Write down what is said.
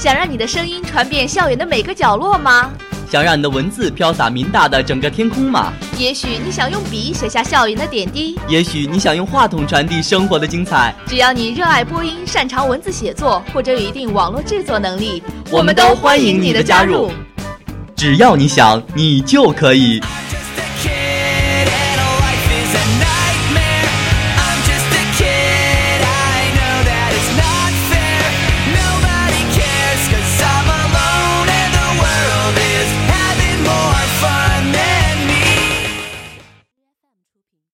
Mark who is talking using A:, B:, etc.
A: 想让你的声音传遍校园的每个角落吗？
B: 想让你的文字飘洒民大的整个天空吗？
A: 也许你想用笔写下校园的点滴，
B: 也许你想用话筒传递生活的精彩。
A: 只要你热爱播音，擅长文字写作，或者有一定网络制作能力，
B: 我们都欢迎你的加入。只要你想，你就可以。fire.